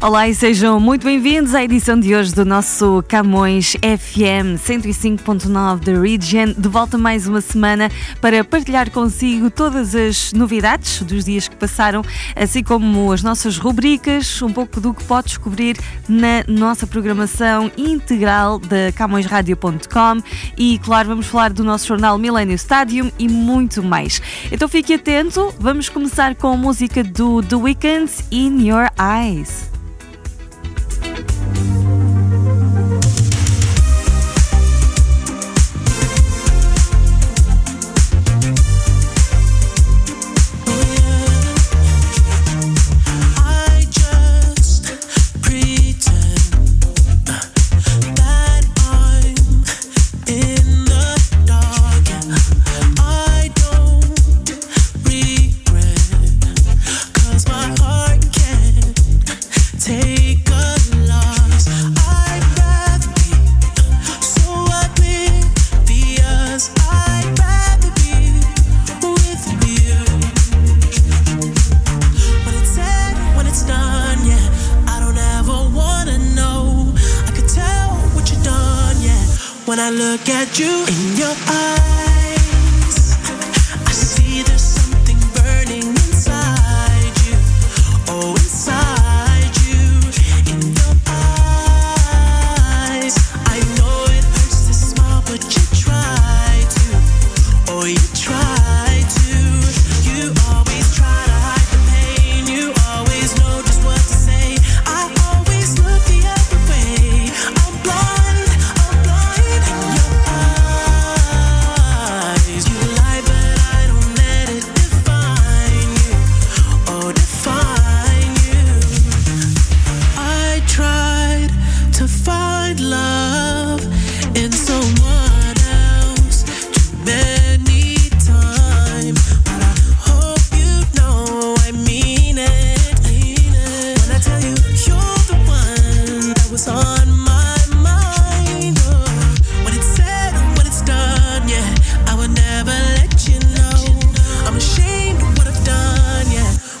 Olá e sejam muito bem-vindos à edição de hoje do nosso Camões FM 105.9 da Region. De volta mais uma semana para partilhar consigo todas as novidades dos dias que passaram, assim como as nossas rubricas, um pouco do que pode descobrir na nossa programação integral da CamõesRadio.com e, claro, vamos falar do nosso jornal Millennium Stadium e muito mais. Então fique atento, vamos começar com a música do The Weeknd In Your Eyes.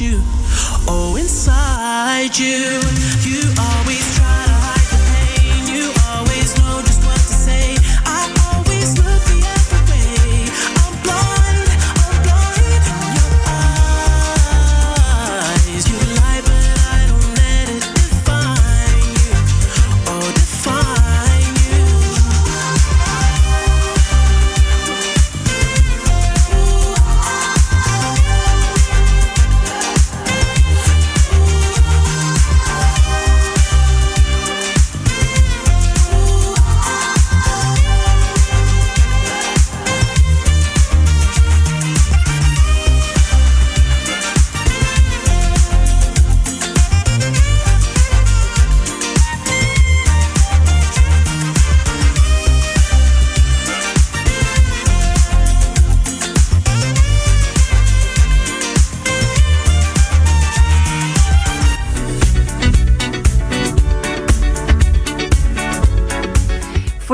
you, oh, inside you, you are.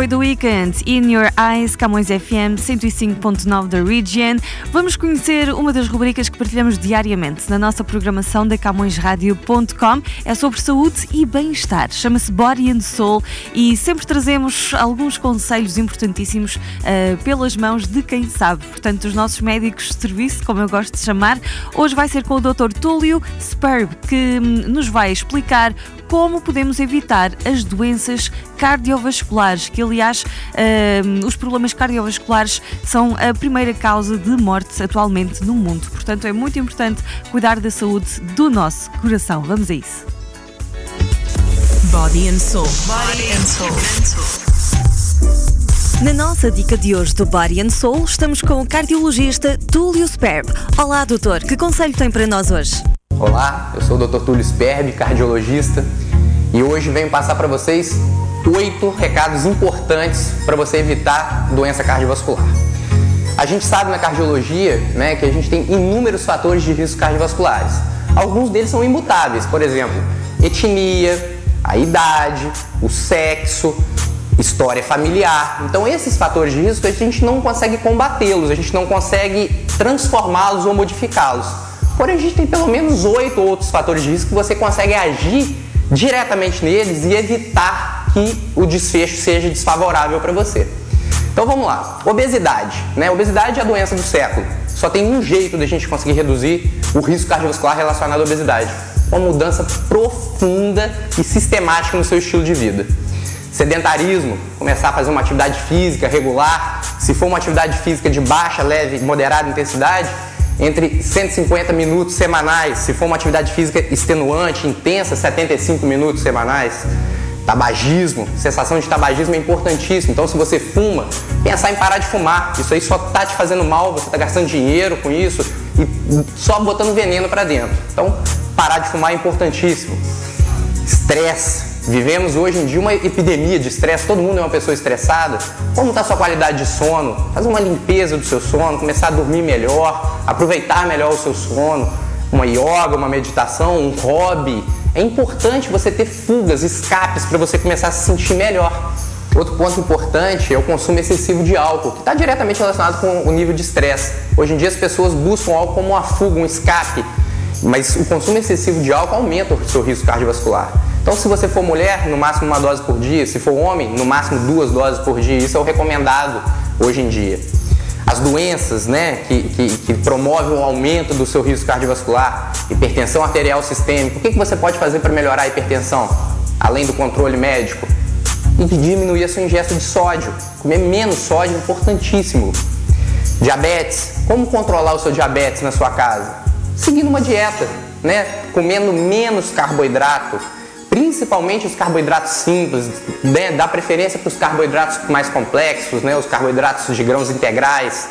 Foi Weekend, In Your Eyes, Camões FM 105.9 da Region. Vamos conhecer uma das rubricas que partilhamos diariamente na nossa programação da CamõesRádio.com. É sobre saúde e bem-estar. Chama-se Body and Soul e sempre trazemos alguns conselhos importantíssimos uh, pelas mãos de quem sabe. Portanto, dos nossos médicos de serviço, como eu gosto de chamar. Hoje vai ser com o Dr. Túlio Sperb, que hum, nos vai explicar como podemos evitar as doenças cardiovasculares, que aliás uh, os problemas cardiovasculares são a primeira causa de morte atualmente no mundo. Portanto, é muito importante cuidar da saúde do nosso coração. Vamos a isso. Body and Soul. Body and Soul. Na nossa dica de hoje do Body and Soul, estamos com o cardiologista Túlio Sperb. Olá, doutor, que conselho tem para nós hoje? Olá, eu sou o Dr. Túlio Sperb, cardiologista, e hoje venho passar para vocês oito recados importantes para você evitar doença cardiovascular. A gente sabe na cardiologia né, que a gente tem inúmeros fatores de risco cardiovasculares. Alguns deles são imutáveis, por exemplo, etnia, a idade, o sexo, história familiar. Então, esses fatores de risco a gente não consegue combatê-los, a gente não consegue transformá-los ou modificá-los. Porém, a gente tem pelo menos oito outros fatores de risco que você consegue agir diretamente neles e evitar que o desfecho seja desfavorável para você. Então vamos lá. Obesidade. Né? Obesidade é a doença do século. Só tem um jeito de a gente conseguir reduzir o risco cardiovascular relacionado à obesidade. Uma mudança profunda e sistemática no seu estilo de vida. Sedentarismo, começar a fazer uma atividade física regular. Se for uma atividade física de baixa, leve, moderada intensidade, entre 150 minutos semanais, se for uma atividade física extenuante, intensa, 75 minutos semanais. Tabagismo, sensação de tabagismo é importantíssimo. Então, se você fuma, pensar em parar de fumar. Isso aí só tá te fazendo mal, você tá gastando dinheiro com isso e só botando veneno para dentro. Então, parar de fumar é importantíssimo. Estresse, Vivemos hoje em dia uma epidemia de estresse, todo mundo é uma pessoa estressada. Como está sua qualidade de sono? Fazer uma limpeza do seu sono, começar a dormir melhor, aproveitar melhor o seu sono, uma yoga, uma meditação, um hobby. É importante você ter fugas, escapes para você começar a se sentir melhor. Outro ponto importante é o consumo excessivo de álcool, que está diretamente relacionado com o nível de estresse. Hoje em dia as pessoas buscam álcool como uma fuga, um escape, mas o consumo excessivo de álcool aumenta o seu risco cardiovascular. Então, se você for mulher, no máximo uma dose por dia, se for homem, no máximo duas doses por dia. Isso é o recomendado hoje em dia. As doenças né, que, que, que promovem o aumento do seu risco cardiovascular, hipertensão arterial sistêmica. O que, que você pode fazer para melhorar a hipertensão, além do controle médico? E diminuir a sua ingesta de sódio. Comer menos sódio é importantíssimo. Diabetes. Como controlar o seu diabetes na sua casa? Seguindo uma dieta, né? comendo menos carboidrato principalmente os carboidratos simples, né? dá preferência para os carboidratos mais complexos, né? os carboidratos de grãos integrais.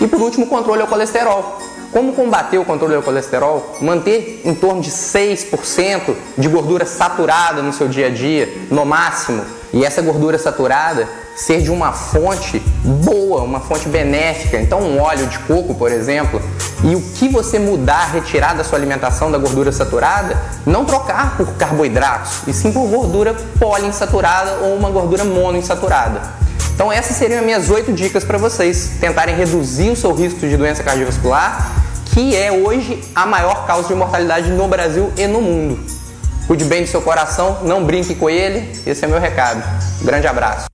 E por último, o controle ao colesterol. Como combater o controle ao colesterol? Manter em torno de 6% de gordura saturada no seu dia a dia, no máximo. E essa gordura saturada ser de uma fonte boa, uma fonte benéfica. Então, um óleo de coco, por exemplo, e o que você mudar, retirar da sua alimentação da gordura saturada, não trocar por carboidratos, e sim por gordura poliinsaturada ou uma gordura monoinsaturada. Então, essas seriam as minhas oito dicas para vocês tentarem reduzir o seu risco de doença cardiovascular, que é hoje a maior causa de mortalidade no Brasil e no mundo. Cuide bem do seu coração, não brinque com ele. Esse é meu recado. Um grande abraço.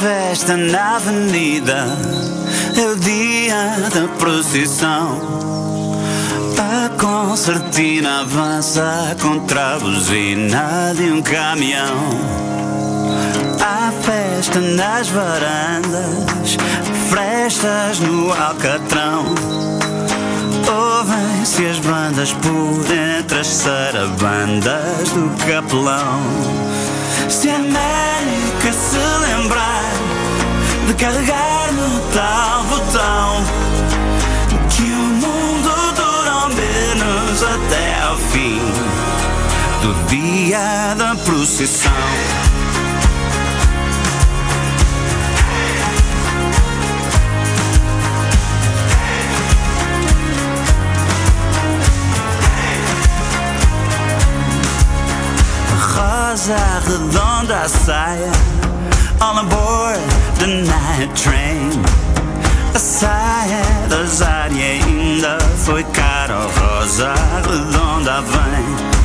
Festa na avenida é o dia da procissão. A concertina avança contra a buzina de um caminhão. Há festa nas varandas, frestas no alcatrão. Ouvem-se as bandas por entre as sarabandas do capelão. Se a América se lembrar de carregar no tal botão, que o mundo dura menos até ao fim do dia da procissão. rosa redonda a saia aboard the night train. A saia da Zária ainda foi cara Rosa redonda vem.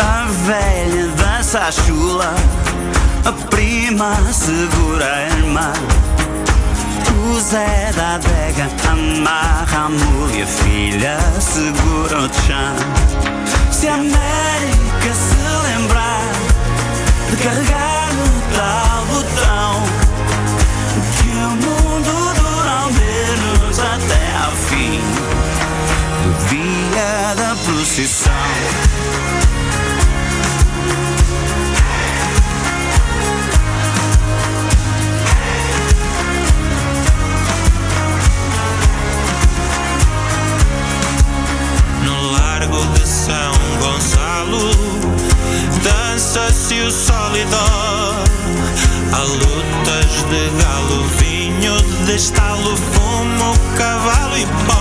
A velha dança a chula A prima segura a irmã. O Zé da adega amarra a mulher, filha segura o chão. Se a América se lembrar de carregar no tal botão, fim do dia da procissão. dança-se o sólidor Há lutas de galo, vinho de fumo, cavalo e pó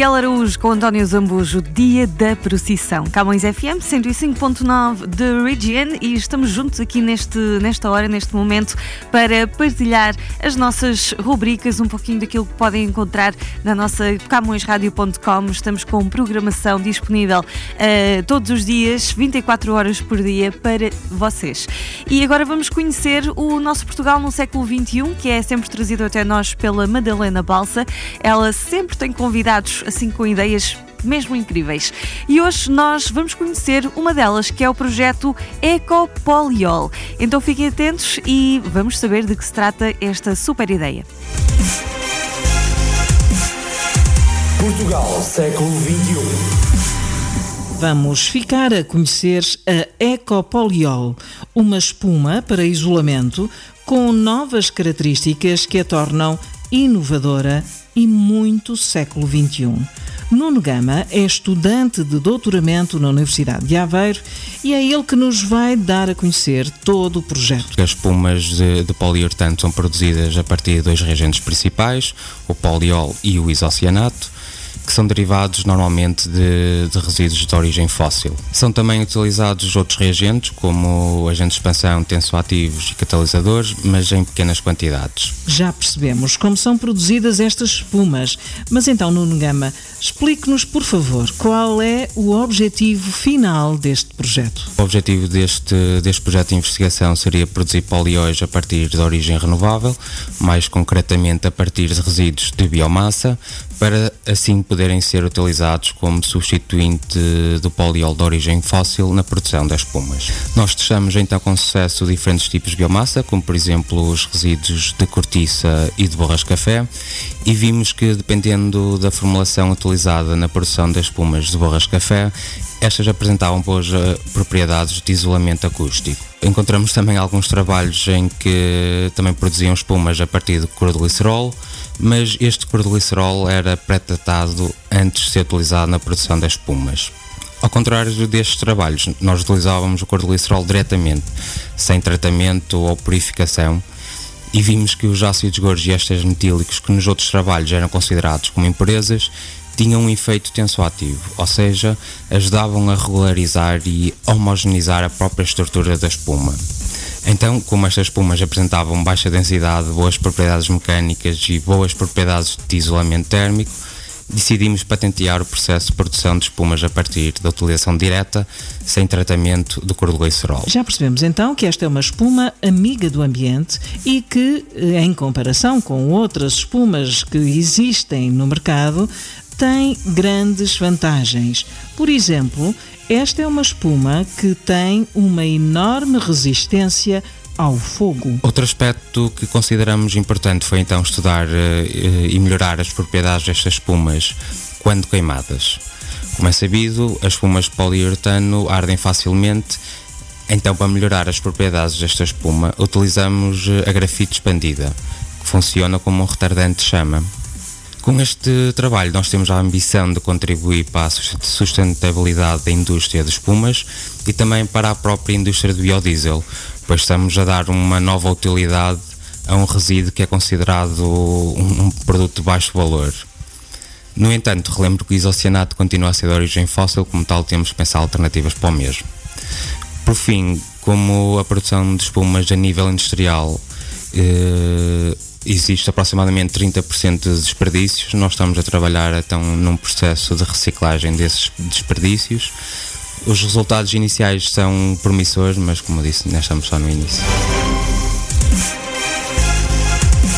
Miguel Araújo com António Zambujo, Dia da Procissão. Camões FM 105.9 de Region e estamos juntos aqui neste, nesta hora, neste momento, para partilhar as nossas rubricas, um pouquinho daquilo que podem encontrar na nossa camõesradio.com. Estamos com programação disponível eh, todos os dias, 24 horas por dia, para vocês. E agora vamos conhecer o nosso Portugal no século XXI, que é sempre trazido até nós pela Madalena Balsa. Ela sempre tem convidados assim com ideias mesmo incríveis. E hoje nós vamos conhecer uma delas, que é o projeto Ecopoliol. Então fiquem atentos e vamos saber de que se trata esta super ideia. Portugal, século XXI. Vamos ficar a conhecer a Ecopoliol, uma espuma para isolamento com novas características que a tornam inovadora e muito século XXI. Nuno Gama é estudante de doutoramento na Universidade de Aveiro e é ele que nos vai dar a conhecer todo o projeto. As espumas de, de poliuretano são produzidas a partir de dois reagentes principais, o poliol e o isocianato que são derivados normalmente de, de, resíduos de origem fóssil. São também utilizados outros reagentes, como agentes de expansão, tensoativos e catalisadores, mas em pequenas quantidades. Já percebemos como são produzidas estas espumas, mas então, Nuno Gama, explique-nos, por favor, qual é o objetivo final deste projeto. O objetivo deste, deste projeto de investigação seria produzir polióis a partir de origem renovável, mais concretamente a partir de resíduos de biomassa, para assim poderem ser utilizados como substituinte do poliol de origem fóssil na produção das espumas. Nós testamos então com sucesso diferentes tipos de biomassa, como por exemplo os resíduos de cortiça e de borras de café, e vimos que dependendo da formulação utilizada na produção das espumas de borras de café, estas apresentavam boas eh, propriedades de isolamento acústico. Encontramos também alguns trabalhos em que também produziam espumas a partir de cloroglicerol, mas este cloroglicerol era pré-tratado antes de ser utilizado na produção das espumas. Ao contrário destes trabalhos, nós utilizávamos o cloroglicerol diretamente, sem tratamento ou purificação, e vimos que os ácidos gordos e ésteres metílicos, que nos outros trabalhos eram considerados como impurezas, tinham um efeito tensoativo, ou seja, ajudavam a regularizar e homogeneizar a própria estrutura da espuma. Então, como estas espumas apresentavam baixa densidade, boas propriedades mecânicas e boas propriedades de isolamento térmico, decidimos patentear o processo de produção de espumas a partir da utilização direta, sem tratamento do cloroglicerol. Já percebemos então que esta é uma espuma amiga do ambiente e que, eh, em comparação com outras espumas que existem no mercado, tem grandes vantagens. Por exemplo, esta é uma espuma que tem uma enorme resistência ao fogo. Outro aspecto que consideramos importante foi então estudar uh, e melhorar as propriedades destas espumas quando queimadas. Como é sabido, as espumas de poliuretano ardem facilmente, então para melhorar as propriedades desta espuma utilizamos eh, a grafite expandida, que funciona como um retardante de chama. Com este trabalho, nós temos a ambição de contribuir para a sustentabilidade da indústria de espumas e também para a própria indústria do biodiesel, pois estamos a dar uma nova utilidade a um resíduo que é considerado um produto de baixo valor. No entanto, relembro que o isocianato continua a ser de origem fóssil, como tal, temos que pensar alternativas para o mesmo. Por fim, como a produção de espumas a nível industrial eh, existe aproximadamente 30% de desperdícios. Nós estamos a trabalhar então num processo de reciclagem desses desperdícios. Os resultados iniciais são promissores, mas como disse, nós estamos só no início.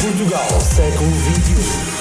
Portugal, século XXI.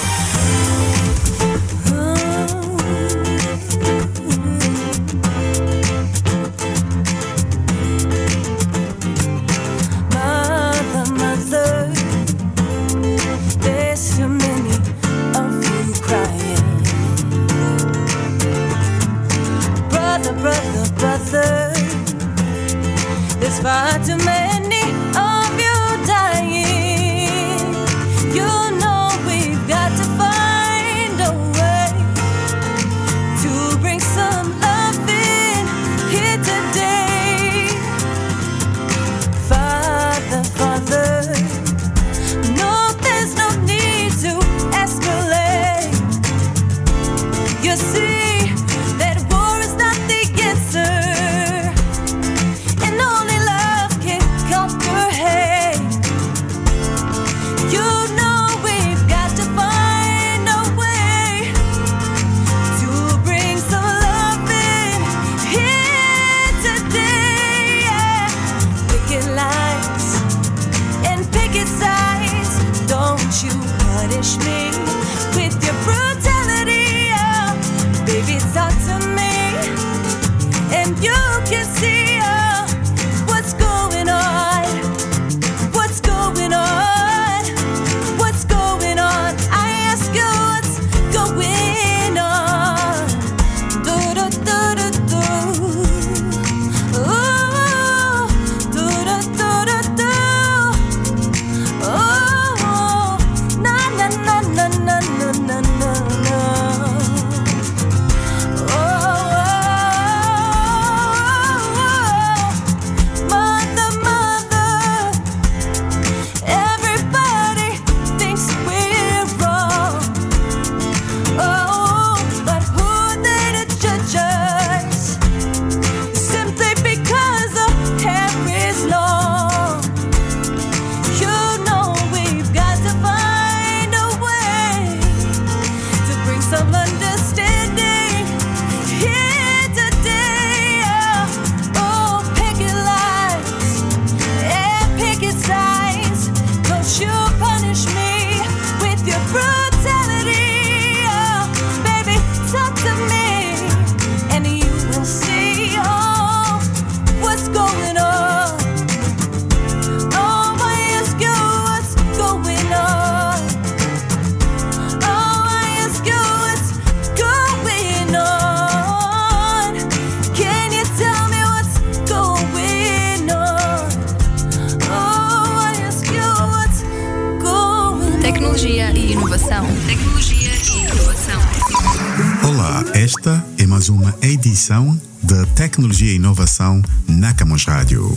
Esta é mais uma edição de Tecnologia e Inovação na Camões Rádio.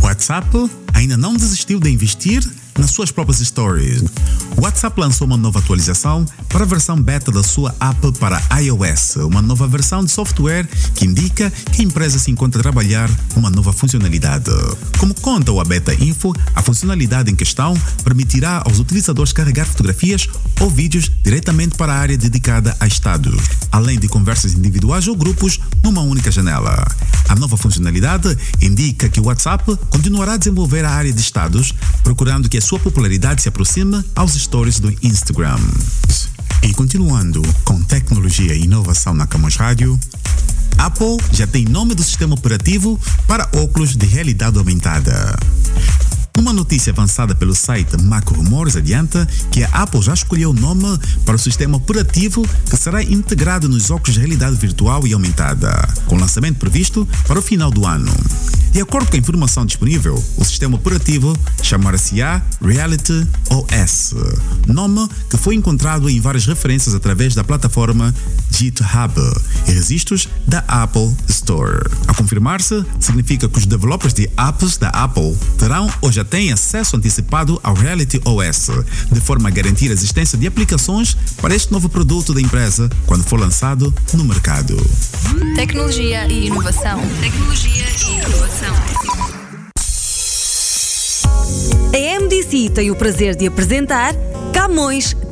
WhatsApp ainda não desistiu de investir nas suas próprias stories. O WhatsApp lançou uma nova atualização para a versão beta da sua app para iOS, uma nova versão de software que indica que a empresa se encontra a trabalhar uma nova funcionalidade. Como conta o Beta Info, a funcionalidade em questão permitirá aos utilizadores carregar fotografias ou vídeos diretamente para a área dedicada a estados, além de conversas individuais ou grupos numa única janela. A nova funcionalidade indica que o WhatsApp continuará a desenvolver a área de estados, procurando que a sua popularidade se aproxime aos stories do Instagram. E continuando com tecnologia e inovação na Camões Rádio, Apple já tem nome do sistema operativo para óculos de realidade aumentada. Uma notícia avançada pelo site Mac Rumores adianta que a Apple já escolheu o nome para o sistema operativo que será integrado nos óculos de realidade virtual e aumentada, com lançamento previsto para o final do ano. De acordo com a informação disponível, o sistema operativo chamará-se-á Reality OS, nome que foi encontrado em várias referências através da plataforma GitHub e registros da Apple Store. A confirmar-se, significa que os developers de apps da Apple terão ou já têm acesso antecipado ao Reality OS, de forma a garantir a existência de aplicações para este novo produto da empresa quando for lançado no mercado. Tecnologia e inovação. Tecnologia e inovação. A MDC tem o prazer de apresentar Camões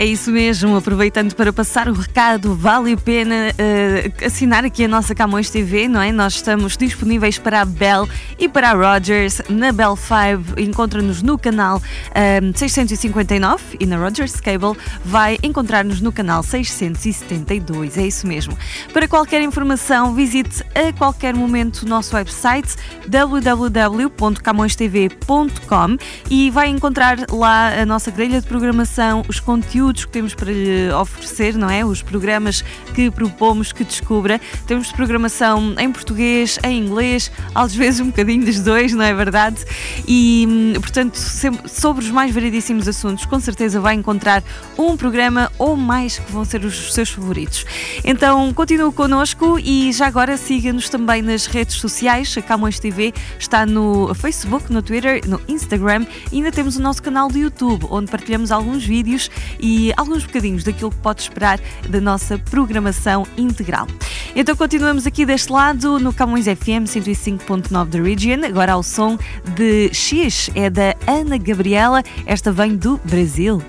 É isso mesmo, aproveitando para passar o recado, vale a pena uh, assinar aqui a nossa Camões TV, não é? Nós estamos disponíveis para a Bell e para a Rogers. Na Bell 5 encontra-nos no canal um, 659 e na Rogers Cable vai encontrar-nos no canal 672. É isso mesmo. Para qualquer informação, visite a qualquer momento o nosso website www.camõestv.com e vai encontrar lá a nossa grelha de programação, os conteúdos que temos para lhe oferecer, não é? Os programas que propomos que descubra. Temos programação em português, em inglês, às vezes um bocadinho dos dois, não é verdade? E, hum, portanto, sempre- sobre os mais variedíssimos assuntos, com certeza vai encontrar um programa ou mais que vão ser os seus favoritos. Então, continue connosco e já agora siga-nos também nas redes sociais. A Camões TV está no Facebook, no Twitter, no Instagram e ainda temos o nosso canal do YouTube, onde partilhamos alguns vídeos e alguns bocadinhos daquilo que pode esperar da nossa programação integral. Então continuamos aqui deste lado no Camões FM 105.9 da Region, agora ao som de X, é da Ana Gabriela, esta vem do Brasil.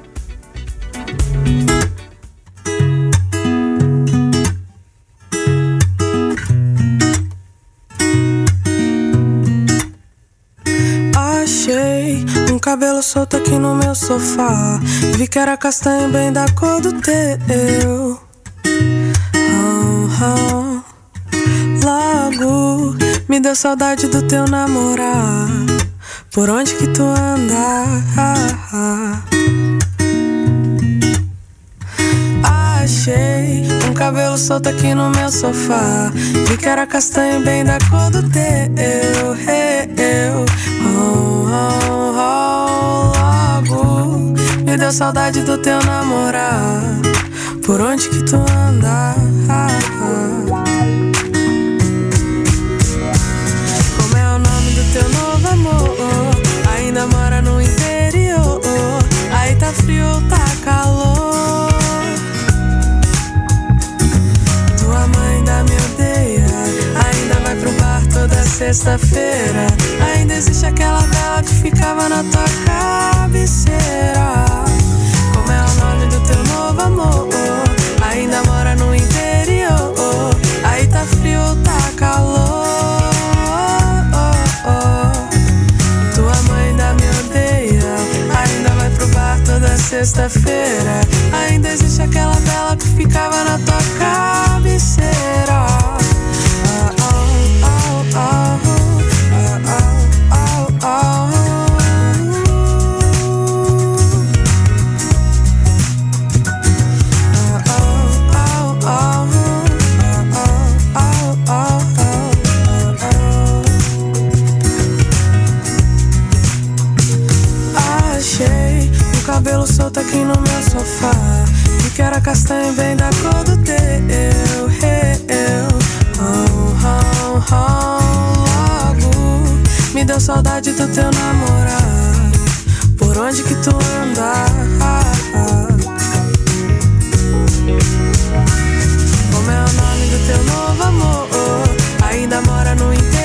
Cabelo solto aqui no meu sofá. Vi que era castanho bem da cor do teu. Ah, ah. Logo me deu saudade do teu namorar. Por onde que tu anda? Ah. Achei um cabelo solto aqui no meu sofá. Vi que era castanho bem da cor do teu. Eu, oh, oh, oh, deu saudade do teu namorar. Por onde que tu anda? Como é o nome do teu novo amor? Ainda mora no interior. Aí tá frio ou tá calor? Tua mãe ainda me odeia. Ainda vai pro bar toda sexta-feira. Ainda existe aquela vela que ficava na tua cabeceira. sexta-feira. Ainda existe aquela tela que ficava na tua cara. Solto aqui no meu sofá. Vi que era castanho bem da cor do teu. Eu, oh, oh, oh, logo me deu saudade do teu namorado. Por onde que tu anda? Como é o nome do teu novo amor? Ainda mora no interior.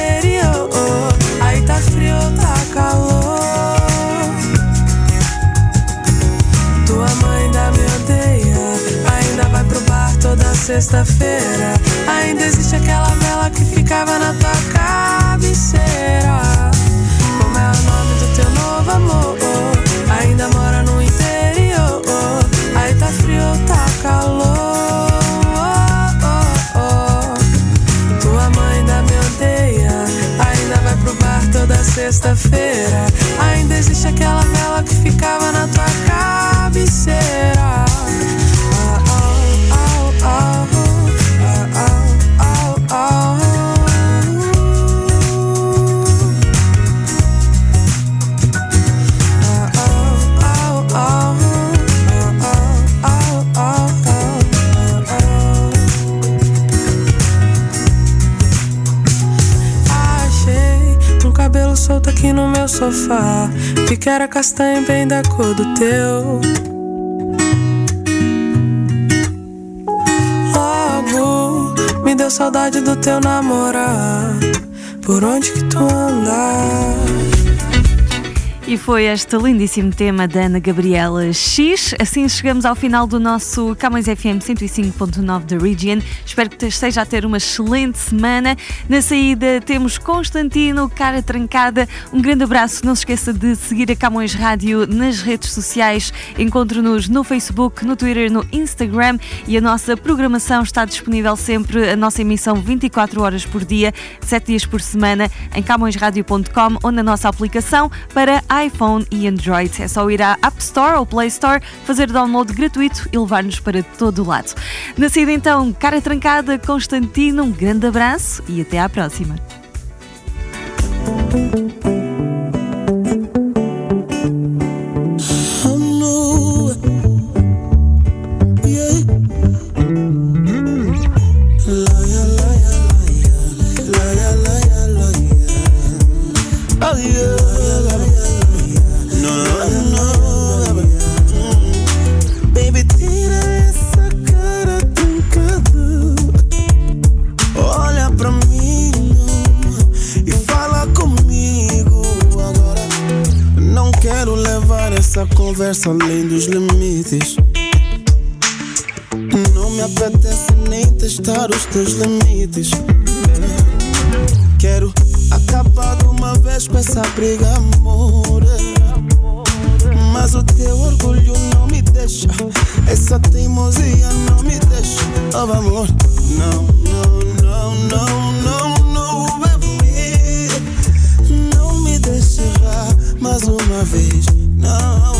Sexta-feira. Ainda existe aquela vela que ficava na tua cabeceira. Como é o nome do teu novo amor? Ainda mora no interior. Aí tá frio, tá calor. Tua mãe ainda me odeia. Ainda vai pro bar toda sexta-feira. Ainda existe aquela vela que ficava na tua sofá. Vi que era castanho bem da cor do teu. Logo me deu saudade do teu namorado. Por onde que tu andas? E foi este lindíssimo tema da Ana Gabriela X. Assim chegamos ao final do nosso Camões FM 105.9 da Region. Espero que esteja a ter uma excelente semana. Na saída temos Constantino, cara trancada. Um grande abraço. Não se esqueça de seguir a Camões Rádio nas redes sociais. Encontre-nos no Facebook, no Twitter, no Instagram e a nossa programação está disponível sempre. A nossa emissão 24 horas por dia, 7 dias por semana em camõesradio.com ou na nossa aplicação para iPhone e Android. É só ir à App Store ou Play Store, fazer download gratuito e levar-nos para todo o lado. Na saída então, cara trancada, Constantino, um grande abraço e até à próxima. essa conversa além dos limites. Não me apetece nem testar os teus limites. Quero acabar de uma vez com essa briga, amor. Mas o teu orgulho não me deixa. Essa teimosia não me deixa. Oh, amor, não, não, não, não, não, não, baby. Não me deixa mais uma vez. No.